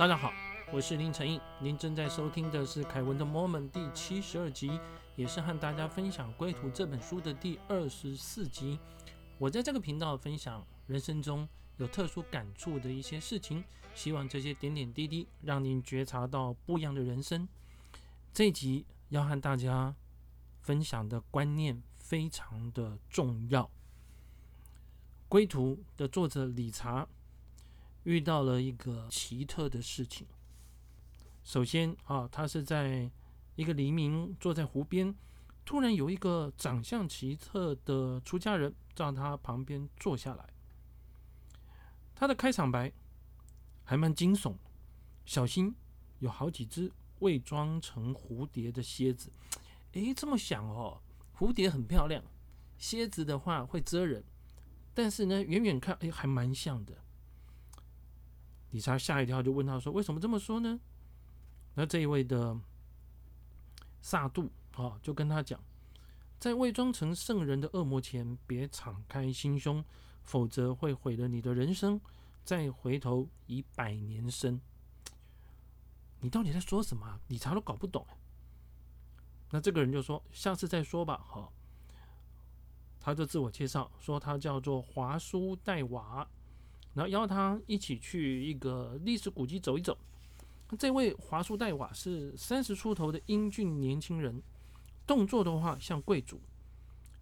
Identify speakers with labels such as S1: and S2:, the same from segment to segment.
S1: 大家好，我是林成印，您正在收听的是凯文的 Moment 第七十二集，也是和大家分享《归途》这本书的第二十四集。我在这个频道分享人生中有特殊感触的一些事情，希望这些点点滴滴让您觉察到不一样的人生。这一集要和大家分享的观念非常的重要，《归途》的作者理查。遇到了一个奇特的事情。首先啊，他是在一个黎明，坐在湖边，突然有一个长相奇特的出家人在他旁边坐下来。他的开场白还蛮惊悚，小心有好几只伪装成蝴蝶的蝎子。诶，这么想哦，蝴蝶很漂亮，蝎子的话会蜇人，但是呢，远远看，诶，还蛮像的。理查吓一跳，就问他说：“为什么这么说呢？”那这一位的萨杜啊，就跟他讲，在伪装成圣人的恶魔前，别敞开心胸，否则会毁了你的人生。再回头以百年生，你到底在说什么？理查都搞不懂。那这个人就说：“下次再说吧。”哈，他就自我介绍说，他叫做华苏戴瓦。然后邀他一起去一个历史古迹走一走。这位华叔戴瓦是三十出头的英俊年轻人，动作的话像贵族，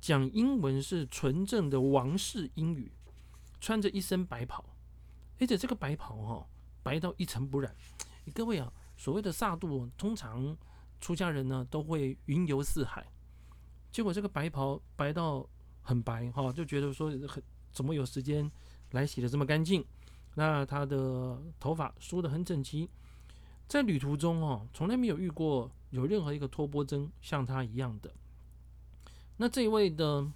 S1: 讲英文是纯正的王室英语，穿着一身白袍，而且这个白袍哈白到一尘不染。各位啊，所谓的萨杜，通常出家人呢都会云游四海，结果这个白袍白到很白哈，就觉得说很怎么有时间。来洗的这么干净，那他的头发梳得很整齐，在旅途中哦，从来没有遇过有任何一个托钵僧像他一样的。那这一位的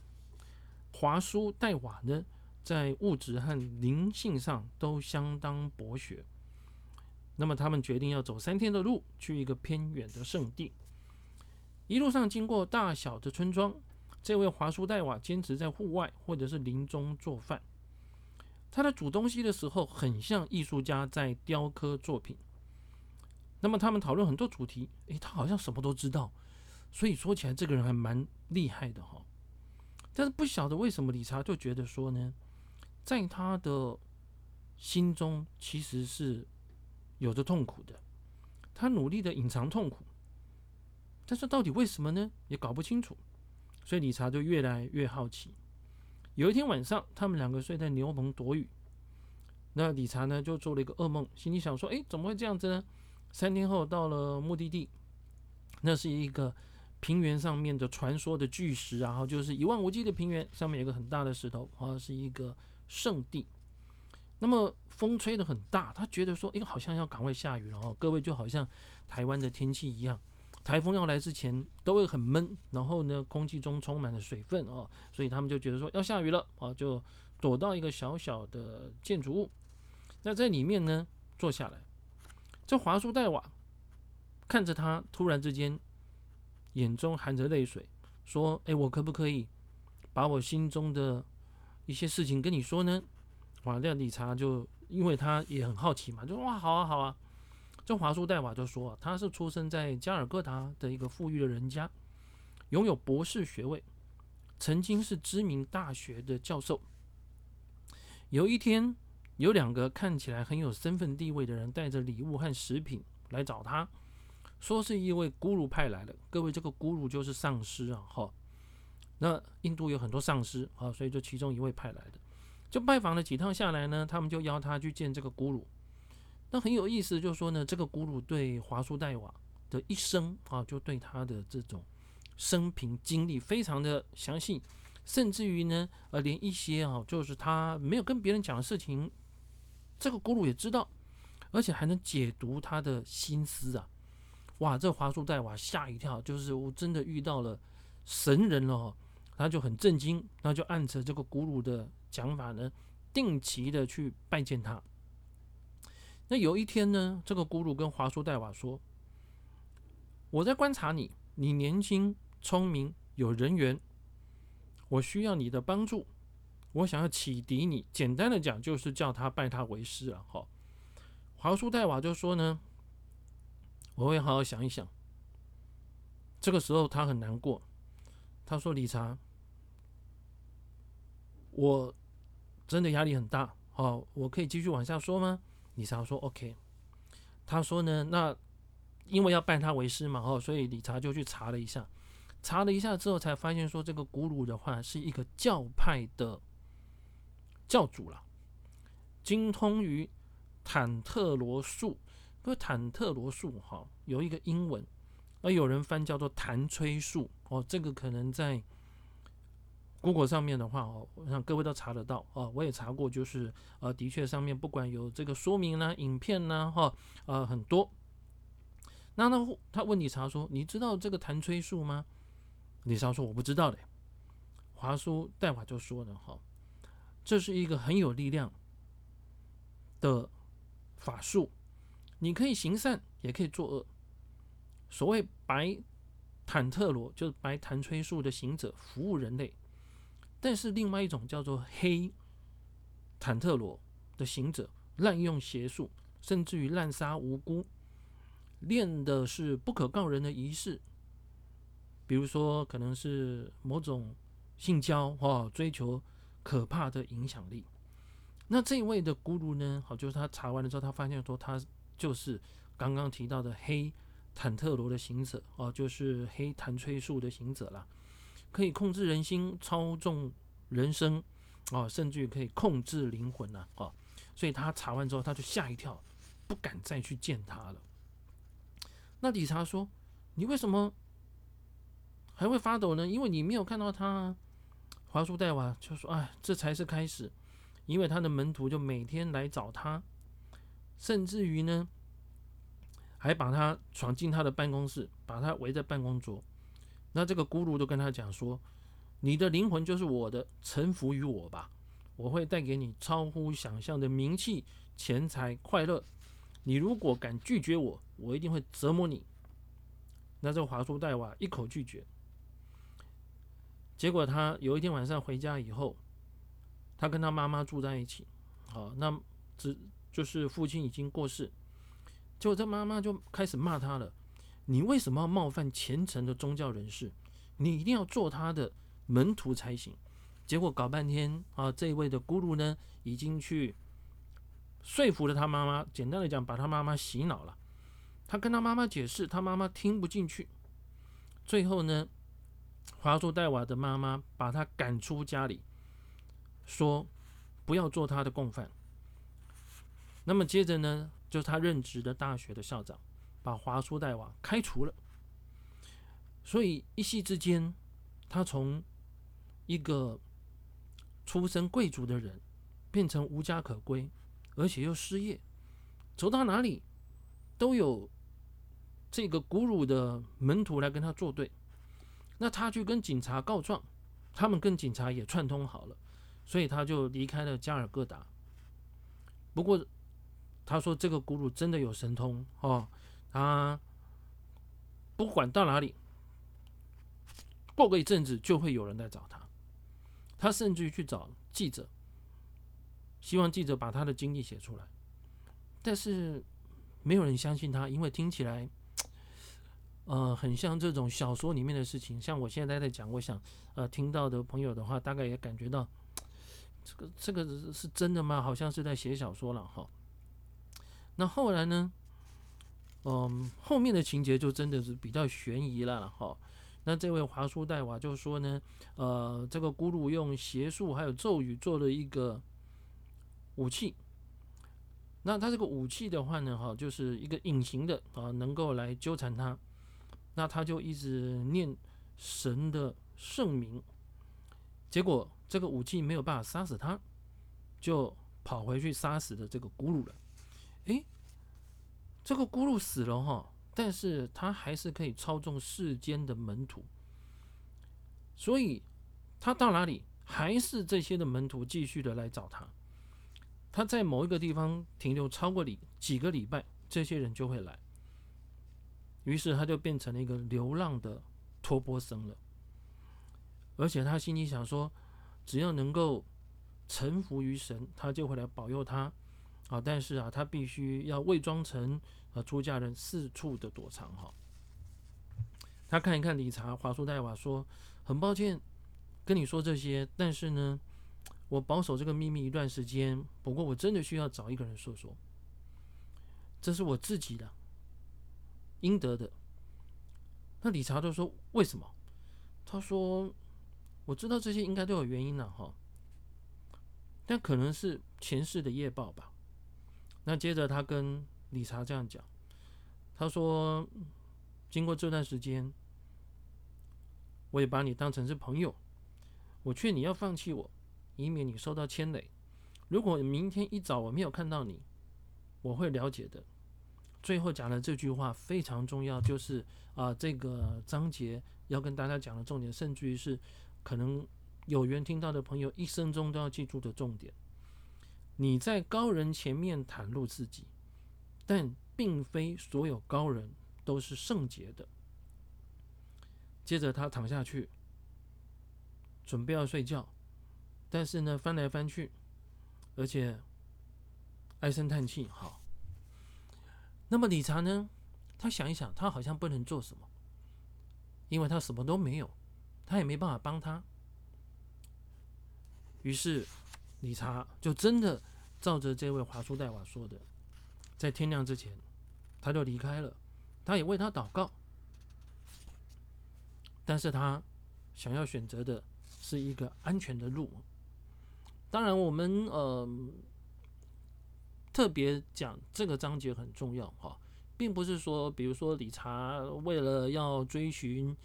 S1: 华叔戴瓦呢，在物质和灵性上都相当博学。那么他们决定要走三天的路，去一个偏远的圣地。一路上经过大小的村庄，这位华叔戴瓦坚持在户外或者是林中做饭。他在煮东西的时候，很像艺术家在雕刻作品。那么他们讨论很多主题，诶，他好像什么都知道，所以说起来这个人还蛮厉害的哈。但是不晓得为什么理查就觉得说呢，在他的心中其实是有着痛苦的，他努力的隐藏痛苦，但是到底为什么呢？也搞不清楚，所以理查就越来越好奇。有一天晚上，他们两个睡在牛棚躲雨。那理查呢，就做了一个噩梦，心里想说：“哎，怎么会这样子呢？”三天后到了目的地，那是一个平原上面的传说的巨石，然后就是一望无际的平原，上面有个很大的石头，好像是一个圣地。那么风吹得很大，他觉得说：“哎，好像要赶快下雨了哦。”各位就好像台湾的天气一样。台风要来之前都会很闷，然后呢，空气中充满了水分哦，所以他们就觉得说要下雨了啊，就躲到一个小小的建筑物，那在里面呢坐下来。这华叔戴瓦看着他，突然之间眼中含着泪水，说：“哎，我可不可以把我心中的一些事情跟你说呢？”哇，这理查就因为他也很好奇嘛，就哇，好啊，好啊。这华叔戴瓦就说：“他是出生在加尔各答的一个富裕的人家，拥有博士学位，曾经是知名大学的教授。有一天，有两个看起来很有身份地位的人带着礼物和食品来找他，说是一位咕噜派来的。各位，这个咕噜就是上师啊！哈，那印度有很多上师啊，所以就其中一位派来的。就拜访了几趟下来呢，他们就邀他去见这个咕噜。”那很有意思，就是说呢，这个古鲁对华苏戴瓦的一生啊，就对他的这种生平经历非常的详细，甚至于呢，呃，连一些啊，就是他没有跟别人讲的事情，这个古鲁也知道，而且还能解读他的心思啊！哇，这华苏戴瓦吓一跳，就是我真的遇到了神人了，他就很震惊，那就按着这个古鲁的讲法呢，定期的去拜见他。那有一天呢，这个咕噜跟华叔戴瓦说：“我在观察你，你年轻、聪明、有人缘，我需要你的帮助，我想要启迪你。简单的讲，就是叫他拜他为师啊。”哈，华叔戴瓦就说呢，我会好好想一想。这个时候他很难过，他说：“理查，我真的压力很大，好，我可以继续往下说吗？”理查说：“OK。”他说呢，那因为要拜他为师嘛，哦，所以理查就去查了一下，查了一下之后才发现说，这个古鲁的话是一个教派的教主了，精通于坦特罗术。不，坦特罗术哈有一个英文，而有人翻叫做弹吹术哦，这个可能在。Google 上面的话哦，我想各位都查得到哦，我也查过，就是呃，的确上面不管有这个说明呢、影片呢，哈，呃，很多。那那他问理查说：“你知道这个弹吹术吗？”理查说：“我不知道的。”华叔代华就说了：“哈，这是一个很有力量的法术，你可以行善，也可以作恶。所谓白坦特罗，就是白弹吹术的行者，服务人类。”但是另外一种叫做黑坦特罗的行者，滥用邪术，甚至于滥杀无辜，练的是不可告人的仪式，比如说可能是某种性交或，追求可怕的影响力。那这一位的咕噜呢？好，就是他查完了之后，他发现说他就是刚刚提到的黑坦特罗的行者哦，就是黑弹吹术的行者了。可以控制人心，操纵人生，哦，甚至于可以控制灵魂呐，哦，所以他查完之后，他就吓一跳，不敢再去见他了。那理查说：“你为什么还会发抖呢？因为你没有看到他啊。”华叔戴娃就说：“哎，这才是开始，因为他的门徒就每天来找他，甚至于呢，还把他闯进他的办公室，把他围在办公桌。”那这个咕噜就跟他讲说：“你的灵魂就是我的，臣服于我吧，我会带给你超乎想象的名气、钱财、快乐。你如果敢拒绝我，我一定会折磨你。”那这个华叔戴瓦一口拒绝。结果他有一天晚上回家以后，他跟他妈妈住在一起。好，那只就是父亲已经过世，结果这妈妈就开始骂他了。你为什么要冒犯虔诚的宗教人士？你一定要做他的门徒才行。结果搞半天啊，这一位的咕噜呢，已经去说服了他妈妈。简单的讲，把他妈妈洗脑了。他跟他妈妈解释，他妈妈听不进去。最后呢，华硕戴瓦的妈妈把他赶出家里，说不要做他的共犯。那么接着呢，就是他任职的大学的校长。把华叔代王开除了，所以一夕之间，他从一个出身贵族的人变成无家可归，而且又失业，走到哪里都有这个古鲁的门徒来跟他作对。那他去跟警察告状，他们跟警察也串通好了，所以他就离开了加尔各答。不过他说这个古鲁真的有神通哦。他不管到哪里，过个一阵子就会有人来找他。他甚至于去找记者，希望记者把他的经历写出来。但是没有人相信他，因为听起来，呃，很像这种小说里面的事情。像我现在在讲，我想，呃，听到的朋友的话，大概也感觉到，这个这个是真的吗？好像是在写小说了哈。那后来呢？嗯，后面的情节就真的是比较悬疑了哈。那这位华叔代瓦就说呢，呃，这个咕噜用邪术还有咒语做了一个武器。那他这个武器的话呢，哈，就是一个隐形的啊，能够来纠缠他。那他就一直念神的圣名，结果这个武器没有办法杀死他，就跑回去杀死了这个咕噜了。诶。这个咕噜死了哈，但是他还是可以操纵世间的门徒，所以他到哪里，还是这些的门徒继续的来找他。他在某一个地方停留超过礼几个礼拜，这些人就会来。于是他就变成了一个流浪的托钵僧了。而且他心里想说，只要能够臣服于神，他就会来保佑他。啊，但是啊，他必须要伪装成啊出家人，四处的躲藏哈。他看一看理查，华叔戴瓦说：“很抱歉跟你说这些，但是呢，我保守这个秘密一段时间。不过我真的需要找一个人说说，这是我自己的应得的。”那理查就说：“为什么？”他说：“我知道这些应该都有原因了哈，但可能是前世的业报吧。”那接着他跟理查这样讲，他说：“经过这段时间，我也把你当成是朋友。我劝你要放弃我，以免你受到牵累。如果明天一早我没有看到你，我会了解的。”最后讲的这句话非常重要，就是啊，这个章节要跟大家讲的重点，甚至于是可能有缘听到的朋友一生中都要记住的重点。你在高人前面袒露自己，但并非所有高人都是圣洁的。接着他躺下去，准备要睡觉，但是呢翻来翻去，而且唉声叹气。好，那么理查呢？他想一想，他好像不能做什么，因为他什么都没有，他也没办法帮他。于是。理查就真的照着这位华叔代瓦说的，在天亮之前，他就离开了。他也为他祷告，但是他想要选择的是一个安全的路。当然，我们呃特别讲这个章节很重要哈，并不是说，比如说理查为了要追寻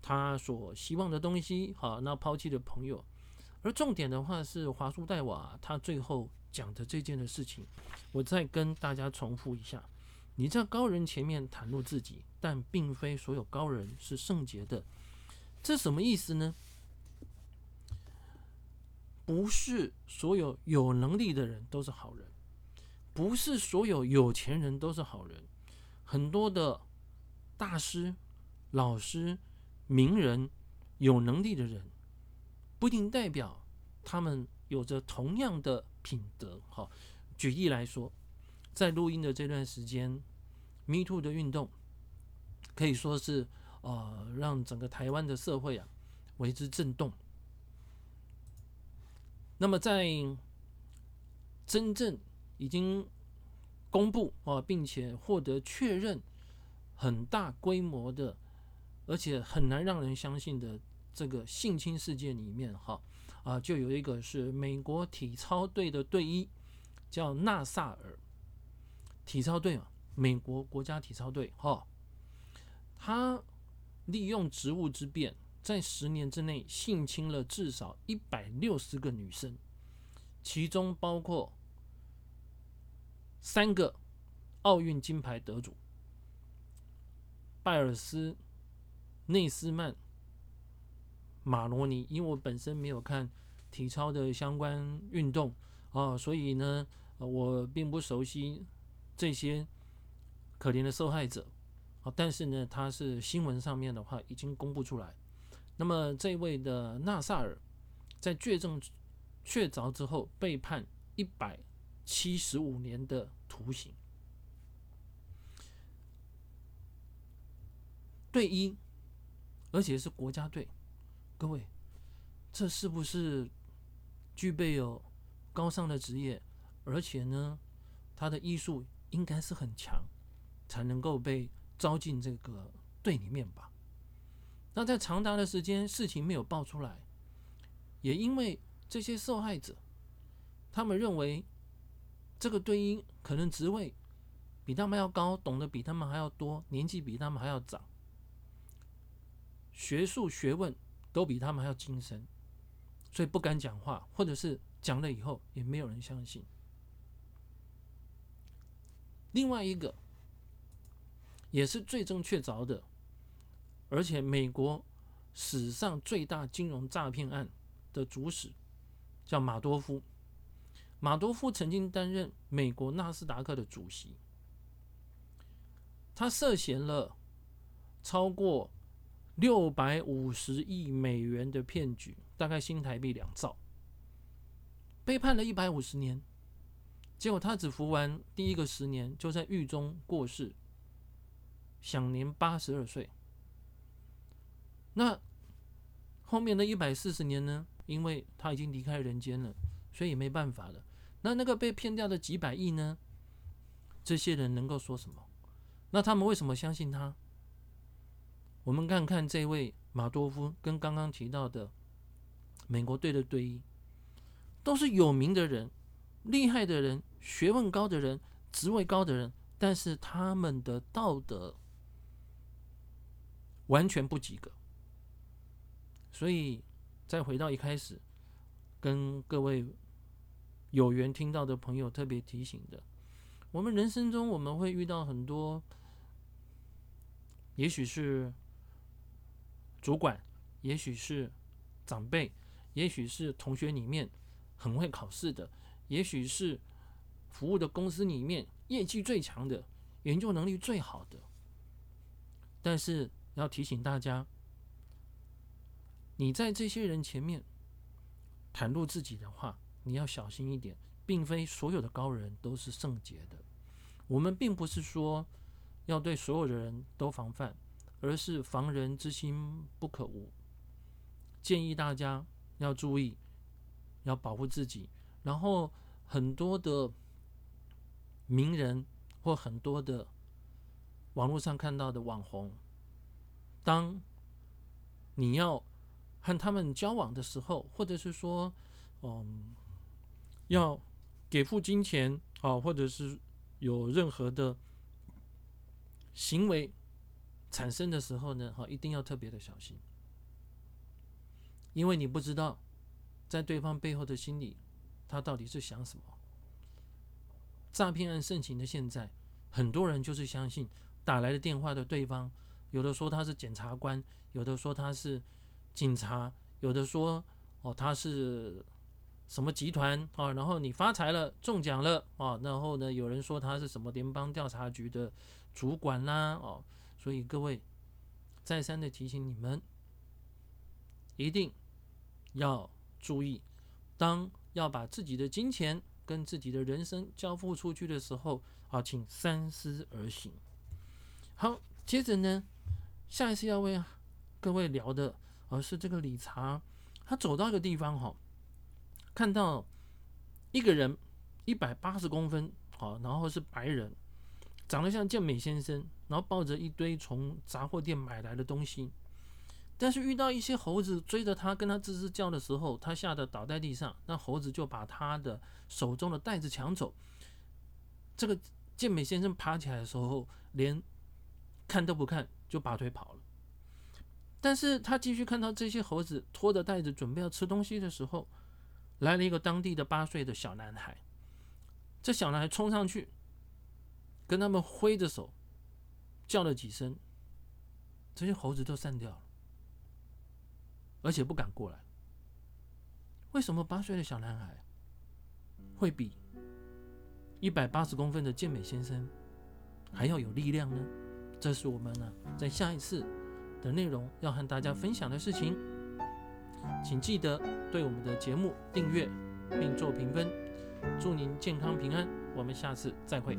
S1: 他所希望的东西，好，那抛弃的朋友。而重点的话是华叔代瓦他最后讲的这件的事情，我再跟大家重复一下：你在高人前面袒露自己，但并非所有高人是圣洁的。这什么意思呢？不是所有有能力的人都是好人，不是所有有钱人都是好人。很多的大师、老师、名人、有能力的人。不一定代表他们有着同样的品德。哈，举例来说，在录音的这段时间，Me Too 的运动可以说是呃让整个台湾的社会啊为之震动。那么在真正已经公布啊，并且获得确认很大规模的，而且很难让人相信的。这个性侵事件里面，哈啊，就有一个是美国体操队的队医，叫纳萨尔。体操队嘛，美国国家体操队，哈，他利用职务之便，在十年之内性侵了至少一百六十个女生，其中包括三个奥运金牌得主拜尔斯、内斯曼。马罗尼，因为我本身没有看体操的相关运动啊，所以呢，我并不熟悉这些可怜的受害者啊。但是呢，他是新闻上面的话已经公布出来。那么这位的纳萨尔在确证确凿之后，被判一百七十五年的徒刑。队医，而且是国家队。各位，这是不是具备有高尚的职业，而且呢，他的医术应该是很强，才能够被招进这个队里面吧？那在长达的时间，事情没有爆出来，也因为这些受害者，他们认为这个队医可能职位比他们要高，懂得比他们还要多，年纪比他们还要长，学术学问。都比他们还要精深，所以不敢讲话，或者是讲了以后也没有人相信。另外一个也是最正确凿的，而且美国史上最大金融诈骗案的主使叫马多夫。马多夫曾经担任美国纳斯达克的主席，他涉嫌了超过。六百五十亿美元的骗局，大概新台币两兆，被判了一百五十年。结果他只服完第一个十年，就在狱中过世，享年八十二岁。那后面的一百四十年呢？因为他已经离开人间了，所以也没办法了。那那个被骗掉的几百亿呢？这些人能够说什么？那他们为什么相信他？我们看看这位马多夫跟刚刚提到的美国队的队医，都是有名的人、厉害的人、学问高的人、职位高的人，但是他们的道德完全不及格。所以，再回到一开始，跟各位有缘听到的朋友特别提醒的，我们人生中我们会遇到很多，也许是主管，也许是长辈，也许是同学里面很会考试的，也许是服务的公司里面业绩最强的，研究能力最好的，但是要提醒大家。你在这些人前面袒露自己的话，你要小心一点，并非所有的高人都是圣洁的。我们并不是说要对所有的人都防范，而是防人之心不可无。建议大家要注意，要保护自己。然后很多的名人或很多的网络上看到的网红，当你要。和他们交往的时候，或者是说，嗯，要给付金钱啊，或者是有任何的行为产生的时候呢，哈，一定要特别的小心，因为你不知道在对方背后的心理，他到底是想什么。诈骗案盛行的现在，很多人就是相信打来的电话的对方，有的说他是检察官，有的说他是。警察有的说哦，他是什么集团啊？然后你发财了，中奖了啊？然后呢，有人说他是什么联邦调查局的主管啦？哦，所以各位再三的提醒你们，一定要注意，当要把自己的金钱跟自己的人生交付出去的时候啊，请三思而行。好，接着呢，下一次要为各位聊的。而是这个理查，他走到一个地方哈，看到一个人一百八十公分，好，然后是白人，长得像健美先生，然后抱着一堆从杂货店买来的东西，但是遇到一些猴子追着他，跟他吱吱叫的时候，他吓得倒在地上，那猴子就把他的手中的袋子抢走。这个健美先生爬起来的时候，连看都不看，就拔腿跑了。但是他继续看到这些猴子拖着袋子准备要吃东西的时候，来了一个当地的八岁的小男孩。这小男孩冲上去，跟他们挥着手，叫了几声，这些猴子都散掉了，而且不敢过来。为什么八岁的小男孩会比一百八十公分的健美先生还要有力量呢？这是我们呢在下一次。的内容要和大家分享的事情，请记得对我们的节目订阅并做评分。祝您健康平安，我们下次再会。